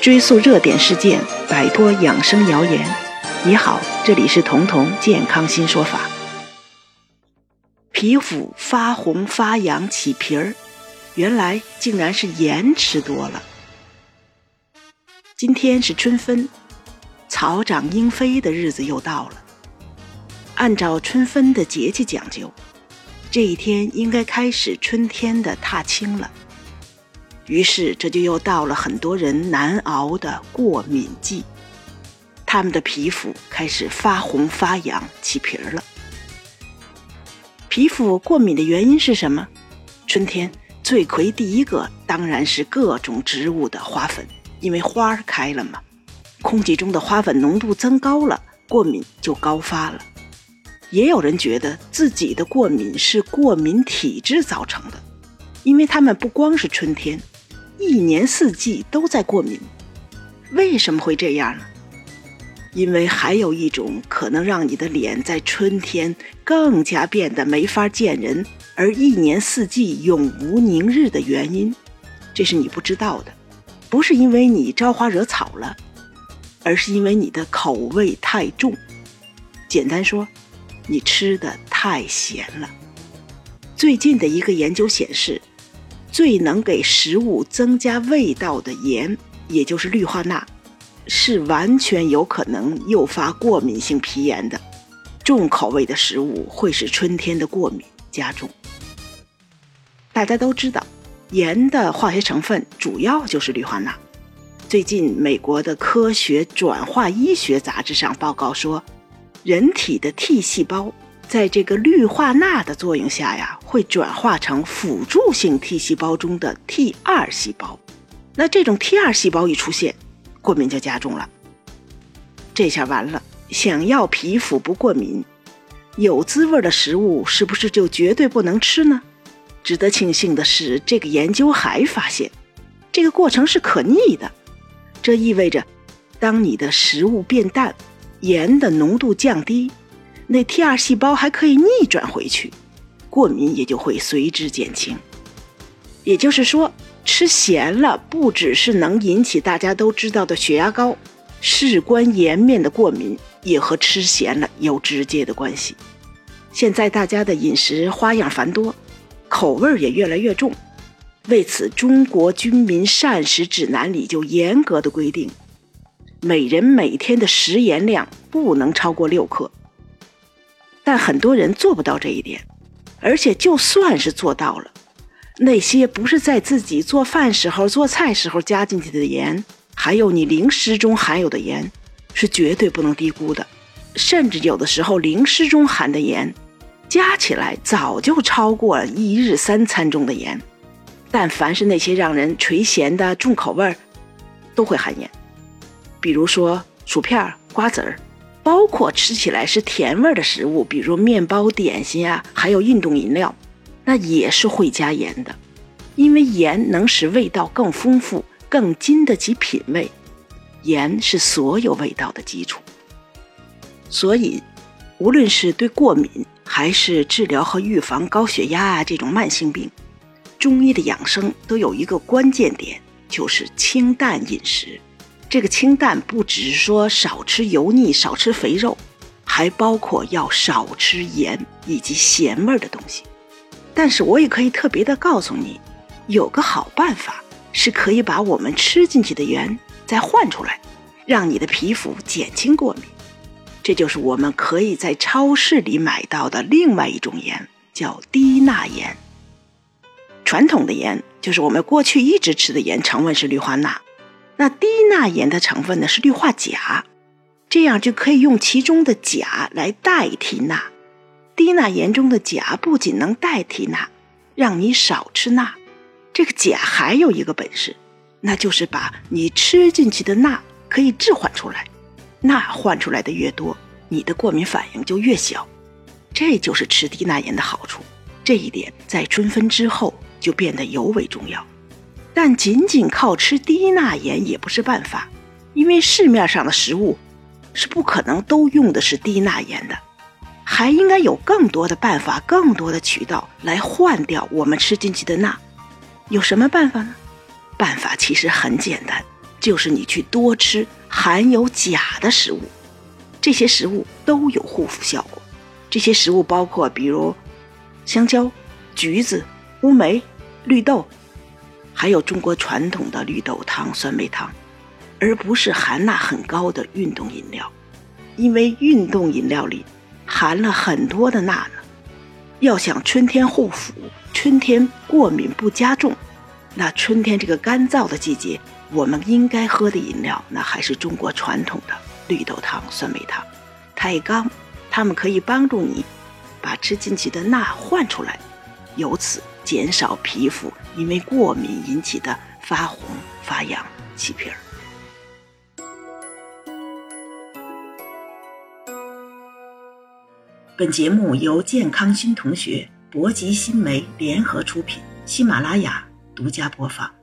追溯热点事件，摆脱养生谣言。你好，这里是彤彤健康新说法。皮肤发红发痒起皮儿，原来竟然是盐吃多了。今天是春分，草长莺飞的日子又到了。按照春分的节气讲究，这一天应该开始春天的踏青了。于是，这就又到了很多人难熬的过敏季，他们的皮肤开始发红、发痒、起皮儿了。皮肤过敏的原因是什么？春天罪魁第一个当然是各种植物的花粉，因为花儿开了嘛，空气中的花粉浓度增高了，过敏就高发了。也有人觉得自己的过敏是过敏体质造成的，因为他们不光是春天。一年四季都在过敏，为什么会这样呢？因为还有一种可能让你的脸在春天更加变得没法见人，而一年四季永无宁日的原因，这是你不知道的。不是因为你招花惹草了，而是因为你的口味太重。简单说，你吃的太咸了。最近的一个研究显示。最能给食物增加味道的盐，也就是氯化钠，是完全有可能诱发过敏性皮炎的。重口味的食物会使春天的过敏加重。大家都知道，盐的化学成分主要就是氯化钠。最近，美国的科学转化医学杂志上报告说，人体的 T 细胞。在这个氯化钠的作用下呀，会转化成辅助性 T 细胞中的 T 二细胞。那这种 T 二细胞一出现，过敏就加重了。这下完了，想要皮肤不过敏，有滋味的食物是不是就绝对不能吃呢？值得庆幸的是，这个研究还发现，这个过程是可逆的。这意味着，当你的食物变淡，盐的浓度降低。那 T 二细胞还可以逆转回去，过敏也就会随之减轻。也就是说，吃咸了不只是能引起大家都知道的血压高，事关颜面的过敏也和吃咸了有直接的关系。现在大家的饮食花样繁多，口味也越来越重，为此，《中国居民膳食指南》里就严格的规定，每人每天的食盐量不能超过六克。但很多人做不到这一点，而且就算是做到了，那些不是在自己做饭时候、做菜时候加进去的盐，还有你零食中含有的盐，是绝对不能低估的。甚至有的时候，零食中含的盐，加起来早就超过一日三餐中的盐。但凡是那些让人垂涎的重口味儿，都会含盐，比如说薯片、瓜子儿。包括吃起来是甜味的食物，比如面包、点心啊，还有运动饮料，那也是会加盐的，因为盐能使味道更丰富、更经得起品味。盐是所有味道的基础，所以无论是对过敏，还是治疗和预防高血压啊这种慢性病，中医的养生都有一个关键点，就是清淡饮食。这个清淡不只是说少吃油腻、少吃肥肉，还包括要少吃盐以及咸味儿的东西。但是我也可以特别的告诉你，有个好办法是可以把我们吃进去的盐再换出来，让你的皮肤减轻过敏。这就是我们可以在超市里买到的另外一种盐，叫低钠盐。传统的盐就是我们过去一直吃的盐，成分是氯化钠。那低钠盐的成分呢是氯化钾，这样就可以用其中的钾来代替钠。低钠盐中的钾不仅能代替钠，让你少吃钠，这个钾还有一个本事，那就是把你吃进去的钠可以置换出来。钠换出来的越多，你的过敏反应就越小。这就是吃低钠盐的好处。这一点在春分之后就变得尤为重要。但仅仅靠吃低钠盐也不是办法，因为市面上的食物是不可能都用的是低钠盐的，还应该有更多的办法、更多的渠道来换掉我们吃进去的钠。有什么办法呢？办法其实很简单，就是你去多吃含有钾的食物。这些食物都有护肤效果。这些食物包括，比如香蕉、橘子、乌梅、绿豆，还有中国传统的绿豆汤、酸梅汤，而不是含钠很高的运动饮料。因为运动饮料里含了很多的钠呢。要想春天护肤，春天过敏不加重，那春天这个干燥的季节，我们应该喝的饮料，那还是中国传统的绿豆汤、酸梅汤、太缸，它们可以帮助你把吃进去的钠换出来，由此减少皮肤因为过敏引起的发红、发痒、起皮儿。本节目由健康新同学、博吉新媒联合出品，喜马拉雅独家播放。